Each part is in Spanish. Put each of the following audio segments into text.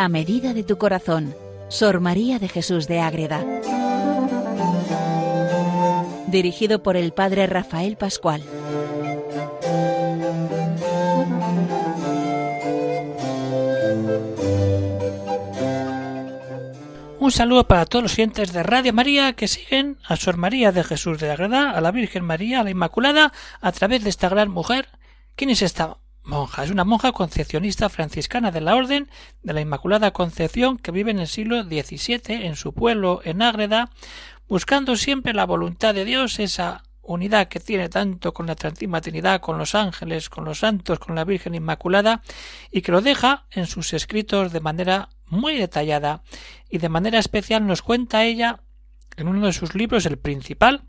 A medida de tu corazón, Sor María de Jesús de Ágreda. Dirigido por el Padre Rafael Pascual. Un saludo para todos los oyentes de Radio María que siguen a Sor María de Jesús de Ágreda, a la Virgen María, a la Inmaculada, a través de esta gran mujer. ¿Quién es esta monja. Es una monja concepcionista franciscana de la Orden de la Inmaculada Concepción que vive en el siglo XVII en su pueblo, en Ágreda, buscando siempre la voluntad de Dios, esa unidad que tiene tanto con la Santísima Trinidad, con los ángeles, con los santos, con la Virgen Inmaculada, y que lo deja en sus escritos de manera muy detallada, y de manera especial nos cuenta ella en uno de sus libros, el principal,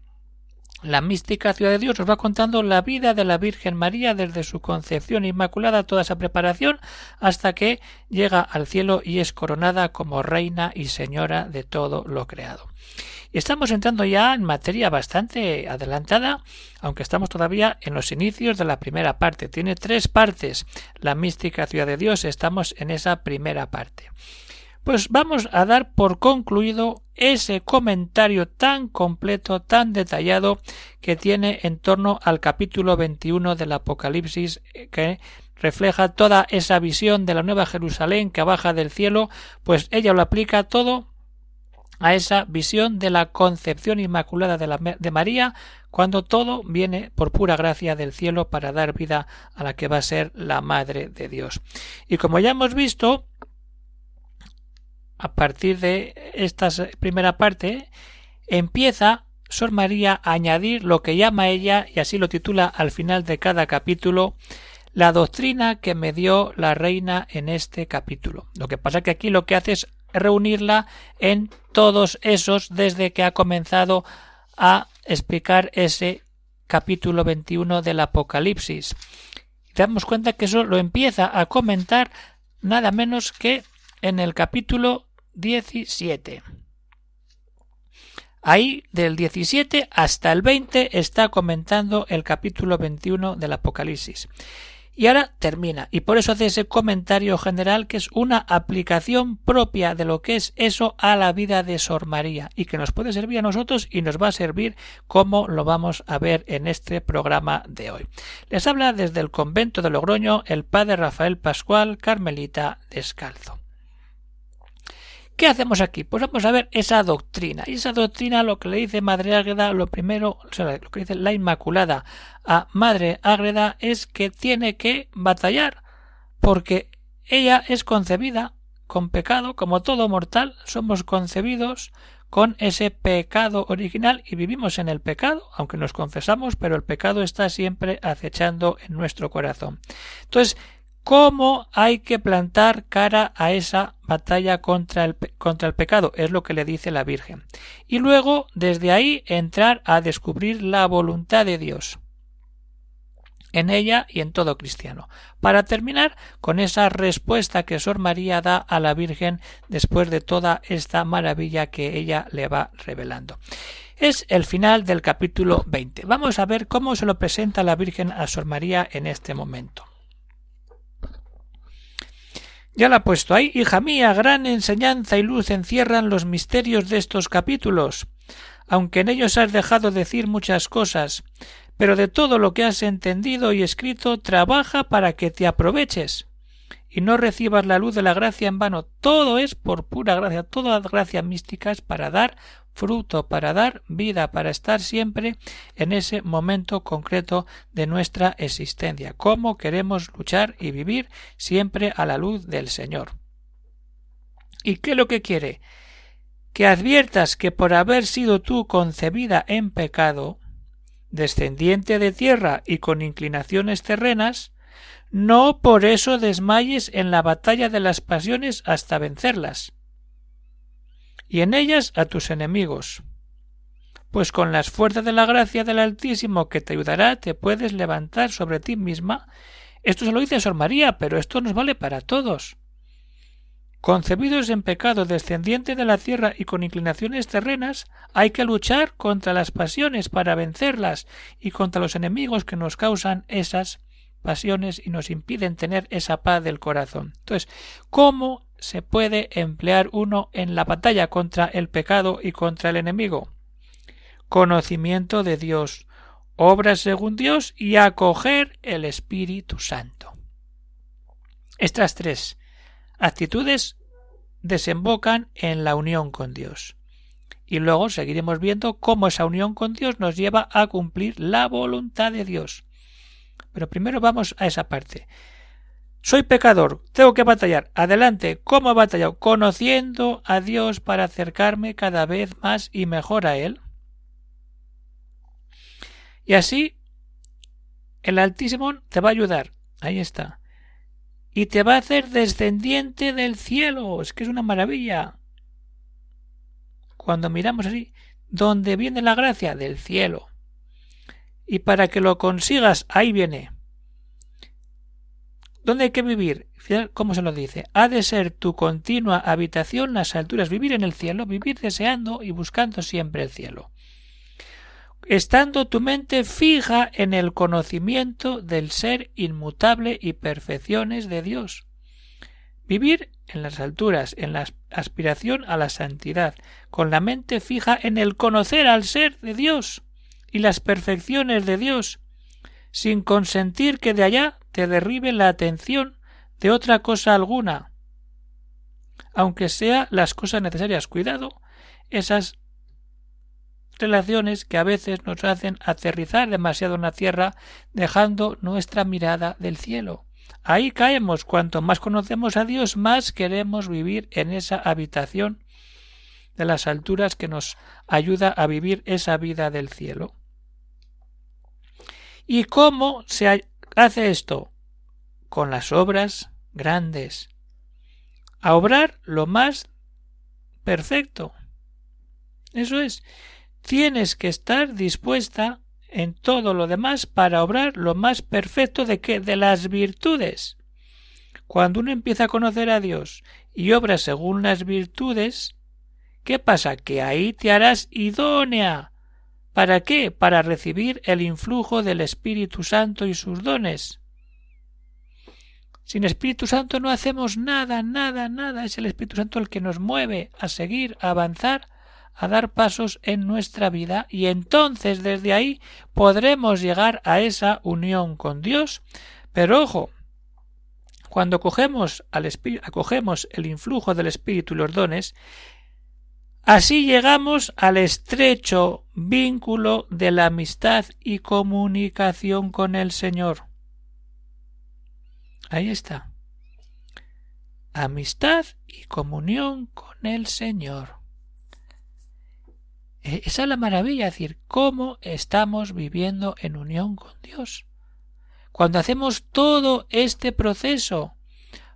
la mística ciudad de Dios nos va contando la vida de la Virgen María desde su concepción inmaculada, toda esa preparación, hasta que llega al cielo y es coronada como reina y señora de todo lo creado. Y estamos entrando ya en materia bastante adelantada, aunque estamos todavía en los inicios de la primera parte. Tiene tres partes. La mística ciudad de Dios, estamos en esa primera parte. Pues vamos a dar por concluido ese comentario tan completo, tan detallado que tiene en torno al capítulo 21 del Apocalipsis eh, que refleja toda esa visión de la Nueva Jerusalén que baja del cielo, pues ella lo aplica todo a esa visión de la concepción inmaculada de, de, María, cuando todo viene por pura gracia del cielo para dar vida a la que va a ser la Madre de Dios. Y como ya hemos visto, a partir de esta primera parte, empieza Sor María a añadir lo que llama ella, y así lo titula al final de cada capítulo, la doctrina que me dio la reina en este capítulo. Lo que pasa que aquí lo que hace es reunirla en todos esos desde que ha comenzado a explicar ese capítulo 21 del Apocalipsis. damos cuenta que eso lo empieza a comentar nada menos que en el capítulo 17. Ahí, del 17 hasta el 20, está comentando el capítulo 21 del Apocalipsis. Y ahora termina, y por eso hace ese comentario general que es una aplicación propia de lo que es eso a la vida de Sor María, y que nos puede servir a nosotros y nos va a servir como lo vamos a ver en este programa de hoy. Les habla desde el convento de Logroño el padre Rafael Pascual, Carmelita Descalzo. ¿Qué hacemos aquí? Pues vamos a ver esa doctrina. Y esa doctrina lo que le dice Madre Ágreda, lo primero, o sea, lo que dice la Inmaculada a Madre Ágreda es que tiene que batallar, porque ella es concebida con pecado, como todo mortal, somos concebidos con ese pecado original y vivimos en el pecado, aunque nos confesamos, pero el pecado está siempre acechando en nuestro corazón. Entonces, cómo hay que plantar cara a esa batalla contra el, contra el pecado, es lo que le dice la Virgen. Y luego, desde ahí, entrar a descubrir la voluntad de Dios en ella y en todo cristiano. Para terminar con esa respuesta que Sor María da a la Virgen después de toda esta maravilla que ella le va revelando. Es el final del capítulo 20. Vamos a ver cómo se lo presenta la Virgen a Sor María en este momento. Ya la ha puesto ahí. Hija mía, gran enseñanza y luz encierran los misterios de estos capítulos, aunque en ellos has dejado decir muchas cosas, pero de todo lo que has entendido y escrito trabaja para que te aproveches y no recibas la luz de la gracia en vano. Todo es por pura gracia, todas las gracias místicas para dar fruto, para dar vida, para estar siempre en ese momento concreto de nuestra existencia. Cómo queremos luchar y vivir siempre a la luz del Señor. ¿Y qué es lo que quiere? Que adviertas que por haber sido tú concebida en pecado, descendiente de tierra y con inclinaciones terrenas, no por eso desmayes en la batalla de las pasiones hasta vencerlas, y en ellas a tus enemigos. Pues con las fuerzas de la gracia del Altísimo que te ayudará te puedes levantar sobre ti misma. Esto se lo dice Sor María, pero esto nos vale para todos. Concebidos en pecado, descendiente de la tierra y con inclinaciones terrenas, hay que luchar contra las pasiones para vencerlas y contra los enemigos que nos causan esas pasiones y nos impiden tener esa paz del corazón. Entonces, ¿cómo se puede emplear uno en la batalla contra el pecado y contra el enemigo? Conocimiento de Dios, obras según Dios y acoger el Espíritu Santo. Estas tres actitudes desembocan en la unión con Dios. Y luego seguiremos viendo cómo esa unión con Dios nos lleva a cumplir la voluntad de Dios. Pero primero vamos a esa parte. Soy pecador, tengo que batallar. Adelante, ¿cómo he batallado? Conociendo a Dios para acercarme cada vez más y mejor a Él. Y así el Altísimo te va a ayudar. Ahí está. Y te va a hacer descendiente del cielo. Es que es una maravilla. Cuando miramos así, ¿dónde viene la gracia? Del cielo. Y para que lo consigas, ahí viene. ¿Dónde hay que vivir? ¿Cómo se lo dice? Ha de ser tu continua habitación las alturas, vivir en el cielo, vivir deseando y buscando siempre el cielo. Estando tu mente fija en el conocimiento del ser inmutable y perfecciones de Dios. Vivir en las alturas, en la aspiración a la santidad, con la mente fija en el conocer al ser de Dios y las perfecciones de Dios, sin consentir que de allá te derribe la atención de otra cosa alguna, aunque sea las cosas necesarias. Cuidado, esas relaciones que a veces nos hacen aterrizar demasiado en la tierra, dejando nuestra mirada del cielo. Ahí caemos. Cuanto más conocemos a Dios, más queremos vivir en esa habitación de las alturas que nos ayuda a vivir esa vida del cielo. ¿Y cómo se hace esto? Con las obras grandes. A obrar lo más perfecto. Eso es. Tienes que estar dispuesta en todo lo demás para obrar lo más perfecto de que de las virtudes. Cuando uno empieza a conocer a Dios y obra según las virtudes, ¿qué pasa? Que ahí te harás idónea ¿Para qué? Para recibir el influjo del Espíritu Santo y sus dones. Sin Espíritu Santo no hacemos nada, nada, nada. Es el Espíritu Santo el que nos mueve a seguir, a avanzar, a dar pasos en nuestra vida y entonces desde ahí podremos llegar a esa unión con Dios. Pero ojo, cuando cogemos, al acogemos el influjo del Espíritu y los dones, Así llegamos al estrecho vínculo de la amistad y comunicación con el Señor. Ahí está. Amistad y comunión con el Señor. E, esa es la maravilla, es decir, cómo estamos viviendo en unión con Dios. Cuando hacemos todo este proceso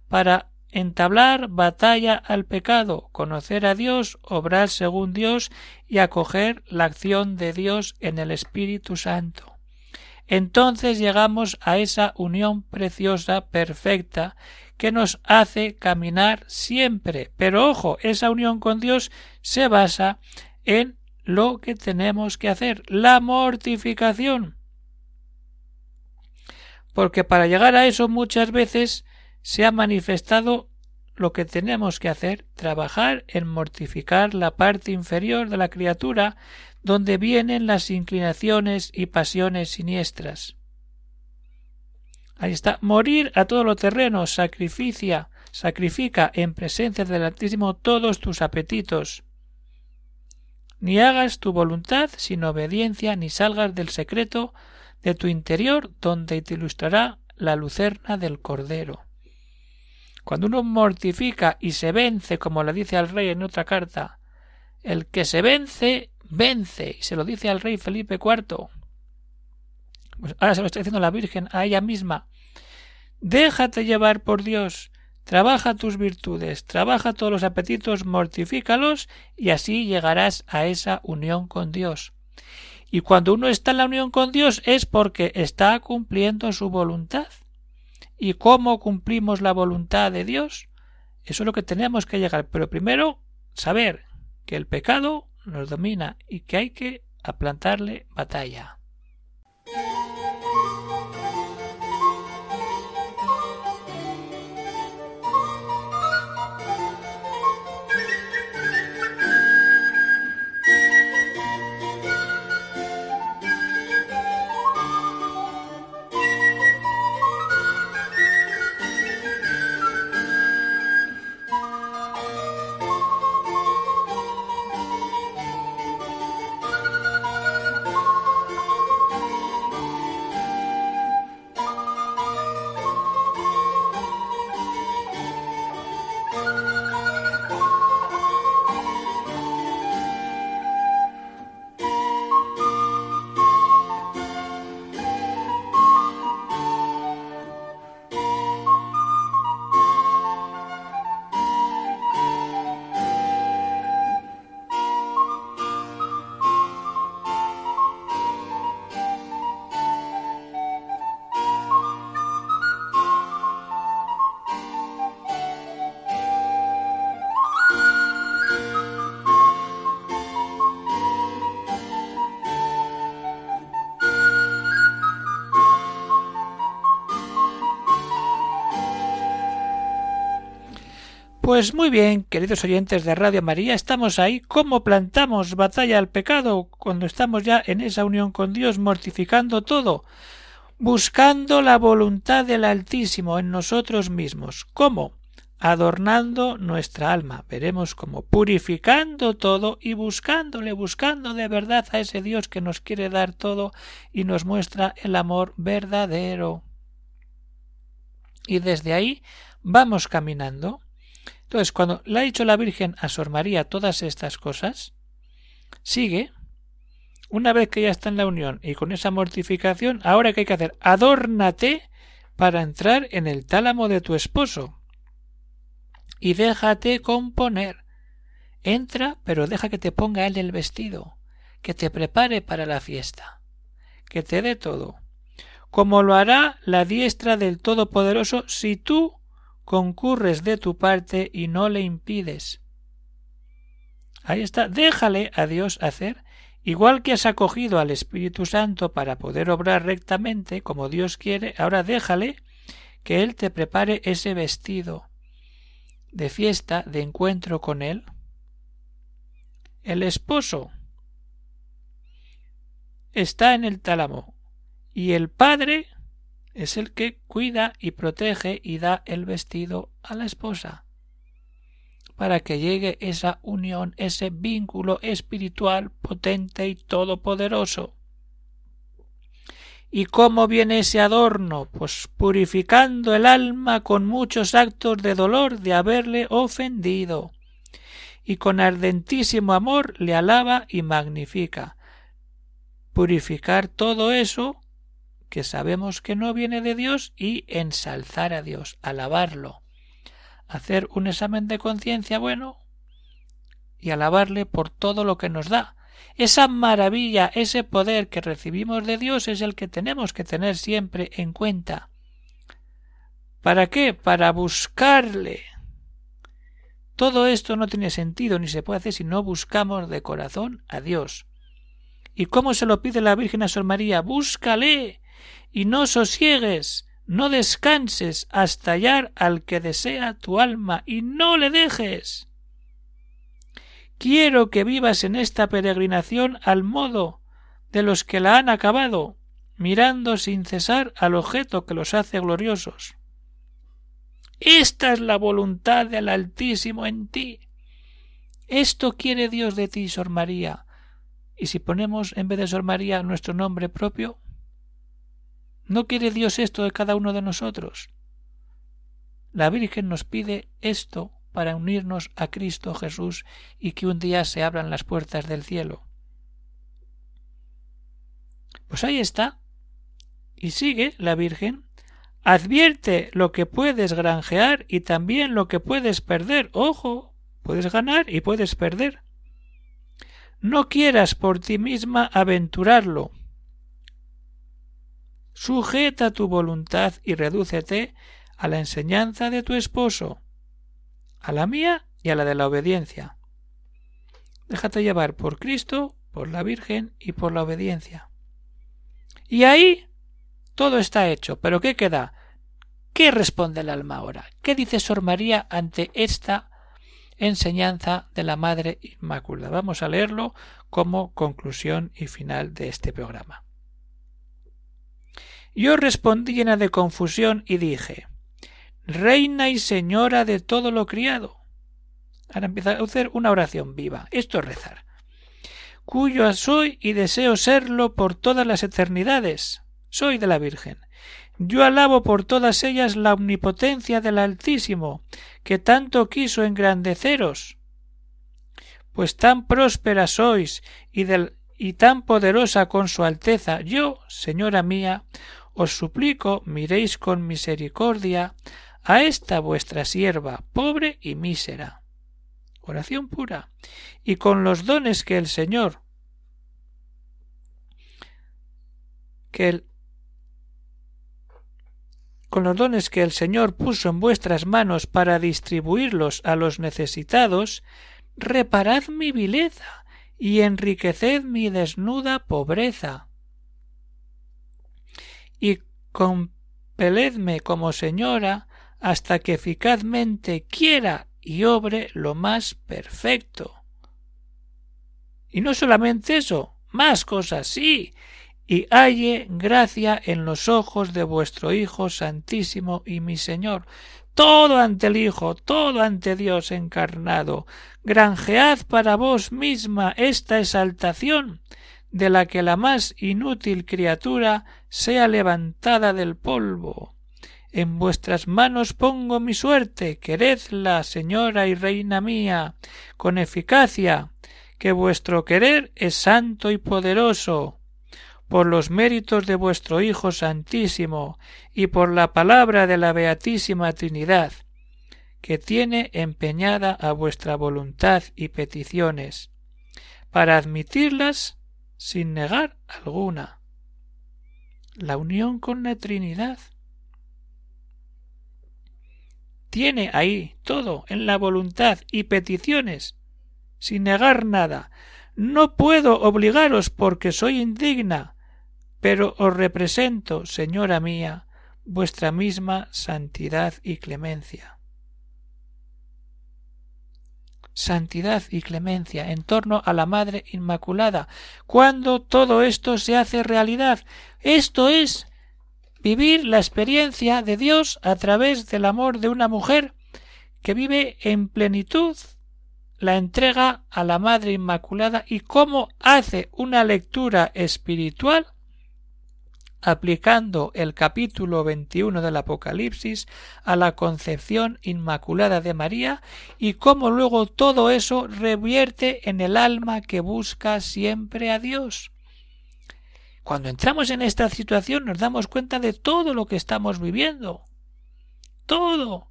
para entablar batalla al pecado, conocer a Dios, obrar según Dios y acoger la acción de Dios en el Espíritu Santo. Entonces llegamos a esa unión preciosa, perfecta, que nos hace caminar siempre. Pero ojo, esa unión con Dios se basa en lo que tenemos que hacer, la mortificación. Porque para llegar a eso muchas veces se ha manifestado lo que tenemos que hacer, trabajar en mortificar la parte inferior de la criatura donde vienen las inclinaciones y pasiones siniestras. Ahí está, morir a todo lo terreno, sacrificia, sacrifica en presencia del Altísimo todos tus apetitos. Ni hagas tu voluntad sin obediencia, ni salgas del secreto de tu interior, donde te ilustrará la lucerna del Cordero. Cuando uno mortifica y se vence, como le dice al rey en otra carta, el que se vence, vence, y se lo dice al rey Felipe IV. Pues ahora se lo está diciendo la Virgen a ella misma. Déjate llevar por Dios, trabaja tus virtudes, trabaja todos los apetitos, mortifícalos, y así llegarás a esa unión con Dios. Y cuando uno está en la unión con Dios es porque está cumpliendo su voluntad y cómo cumplimos la voluntad de Dios, eso es lo que tenemos que llegar. Pero primero, saber que el pecado nos domina y que hay que aplantarle batalla. Pues muy bien, queridos oyentes de Radio María, estamos ahí. ¿Cómo plantamos batalla al pecado cuando estamos ya en esa unión con Dios, mortificando todo? Buscando la voluntad del Altísimo en nosotros mismos. ¿Cómo? adornando nuestra alma. Veremos cómo purificando todo y buscándole, buscando de verdad a ese Dios que nos quiere dar todo y nos muestra el amor verdadero. Y desde ahí vamos caminando. Entonces, cuando le ha dicho la Virgen a Sor María todas estas cosas, sigue. Una vez que ya está en la unión y con esa mortificación, ahora que hay que hacer, adórnate para entrar en el tálamo de tu esposo y déjate componer. Entra, pero deja que te ponga él el vestido, que te prepare para la fiesta, que te dé todo, como lo hará la diestra del Todopoderoso si tú concurres de tu parte y no le impides. Ahí está, déjale a Dios hacer, igual que has acogido al Espíritu Santo para poder obrar rectamente como Dios quiere, ahora déjale que Él te prepare ese vestido, de fiesta, de encuentro con él? El esposo está en el tálamo y el padre es el que cuida y protege y da el vestido a la esposa para que llegue esa unión, ese vínculo espiritual potente y todopoderoso. ¿Y cómo viene ese adorno? Pues purificando el alma con muchos actos de dolor de haberle ofendido. Y con ardentísimo amor le alaba y magnifica. Purificar todo eso que sabemos que no viene de Dios y ensalzar a Dios, alabarlo. Hacer un examen de conciencia bueno y alabarle por todo lo que nos da, esa maravilla, ese poder que recibimos de Dios es el que tenemos que tener siempre en cuenta. ¿Para qué? Para buscarle. Todo esto no tiene sentido ni se puede hacer si no buscamos de corazón a Dios. ¿Y cómo se lo pide la Virgen a Sor María? Búscale y no sosiegues, no descanses hasta hallar al que desea tu alma y no le dejes. Quiero que vivas en esta peregrinación al modo de los que la han acabado, mirando sin cesar al objeto que los hace gloriosos. Esta es la voluntad del Altísimo en ti. Esto quiere Dios de ti, Sor María. Y si ponemos en vez de Sor María nuestro nombre propio, ¿no quiere Dios esto de cada uno de nosotros? La Virgen nos pide esto para unirnos a Cristo Jesús y que un día se abran las puertas del cielo. Pues ahí está. Y sigue la Virgen. Advierte lo que puedes granjear y también lo que puedes perder. Ojo, puedes ganar y puedes perder. No quieras por ti misma aventurarlo. Sujeta tu voluntad y redúcete a la enseñanza de tu esposo a la mía y a la de la obediencia. Déjate llevar por Cristo, por la Virgen y por la obediencia. Y ahí todo está hecho. Pero ¿qué queda? ¿Qué responde el alma ahora? ¿Qué dice Sor María ante esta enseñanza de la Madre Inmaculada? Vamos a leerlo como conclusión y final de este programa. Yo respondí llena de confusión y dije reina y señora de todo lo criado. Ahora empieza a hacer una oración viva. Esto es rezar. Cuyo soy y deseo serlo por todas las eternidades. Soy de la Virgen. Yo alabo por todas ellas la omnipotencia del Altísimo, que tanto quiso engrandeceros. Pues tan próspera sois y, del, y tan poderosa con su Alteza, yo, señora mía, os suplico miréis con misericordia a esta vuestra sierva, pobre y mísera. Oración pura. Y con los dones que el Señor que el con los dones que el Señor puso en vuestras manos para distribuirlos a los necesitados, reparad mi vileza y enriqueced mi desnuda pobreza. Y compeledme como señora hasta que eficazmente quiera y obre lo más perfecto. Y no solamente eso, más cosas, sí, y halle gracia en los ojos de vuestro Hijo Santísimo y mi Señor. Todo ante el Hijo, todo ante Dios encarnado. Granjead para vos misma esta exaltación, de la que la más inútil criatura sea levantada del polvo. En vuestras manos pongo mi suerte, queredla, señora y reina mía, con eficacia, que vuestro querer es santo y poderoso, por los méritos de vuestro Hijo Santísimo y por la palabra de la Beatísima Trinidad, que tiene empeñada a vuestra voluntad y peticiones, para admitirlas sin negar alguna. La unión con la Trinidad tiene ahí todo en la voluntad y peticiones sin negar nada. No puedo obligaros porque soy indigna, pero os represento, señora mía, vuestra misma santidad y clemencia. Santidad y clemencia en torno a la Madre Inmaculada. Cuando todo esto se hace realidad, esto es vivir la experiencia de Dios a través del amor de una mujer que vive en plenitud la entrega a la Madre Inmaculada y cómo hace una lectura espiritual aplicando el capítulo 21 del Apocalipsis a la concepción inmaculada de María y cómo luego todo eso revierte en el alma que busca siempre a Dios. Cuando entramos en esta situación nos damos cuenta de todo lo que estamos viviendo. Todo.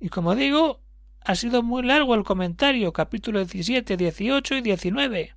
Y como digo, ha sido muy largo el comentario, capítulo 17, 18 y 19.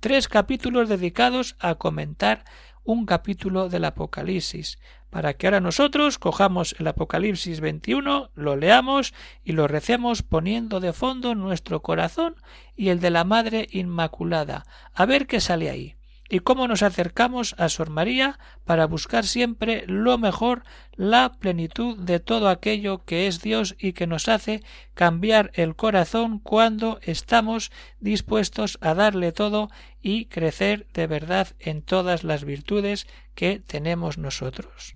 Tres capítulos dedicados a comentar un capítulo del Apocalipsis, para que ahora nosotros cojamos el Apocalipsis 21, lo leamos y lo recemos poniendo de fondo nuestro corazón y el de la Madre Inmaculada, a ver qué sale ahí y cómo nos acercamos a Sor María para buscar siempre lo mejor, la plenitud de todo aquello que es Dios y que nos hace cambiar el corazón cuando estamos dispuestos a darle todo y crecer de verdad en todas las virtudes que tenemos nosotros.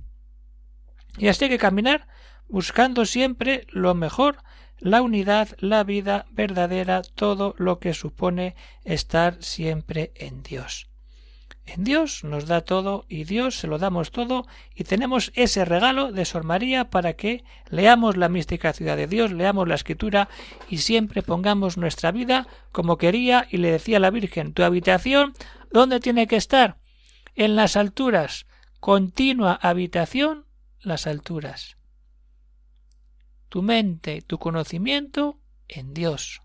Y así hay que caminar buscando siempre lo mejor, la unidad, la vida verdadera, todo lo que supone estar siempre en Dios. En Dios nos da todo y Dios se lo damos todo y tenemos ese regalo de Sor María para que leamos la mística ciudad de Dios, leamos la escritura y siempre pongamos nuestra vida como quería y le decía la Virgen, tu habitación, ¿dónde tiene que estar? En las alturas, continua habitación, las alturas. Tu mente, tu conocimiento en Dios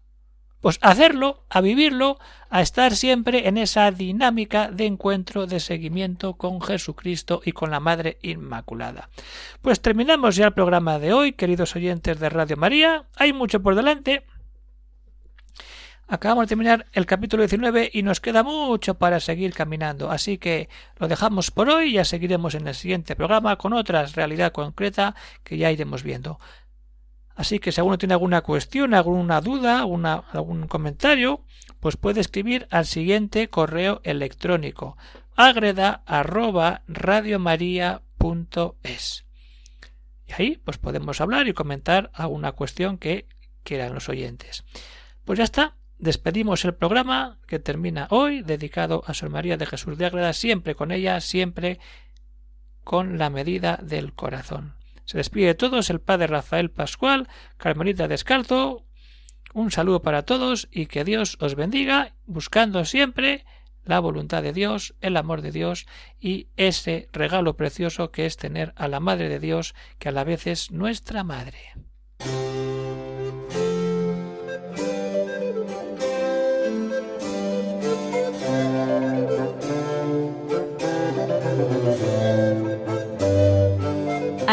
pues hacerlo, a vivirlo, a estar siempre en esa dinámica de encuentro, de seguimiento con Jesucristo y con la Madre Inmaculada. Pues terminamos ya el programa de hoy, queridos oyentes de Radio María. Hay mucho por delante. Acabamos de terminar el capítulo 19 y nos queda mucho para seguir caminando, así que lo dejamos por hoy y ya seguiremos en el siguiente programa con otra realidad concreta que ya iremos viendo. Así que si alguno tiene alguna cuestión, alguna duda, algún comentario, pues puede escribir al siguiente correo electrónico agreda arroba es Y ahí pues podemos hablar y comentar alguna cuestión que quieran los oyentes. Pues ya está, despedimos el programa que termina hoy, dedicado a Sor María de Jesús de Agreda, siempre con ella, siempre con la medida del corazón. Se despide de todos el padre Rafael Pascual, Carmelita Descalzo. Un saludo para todos y que Dios os bendiga, buscando siempre la voluntad de Dios, el amor de Dios y ese regalo precioso que es tener a la Madre de Dios, que a la vez es nuestra Madre.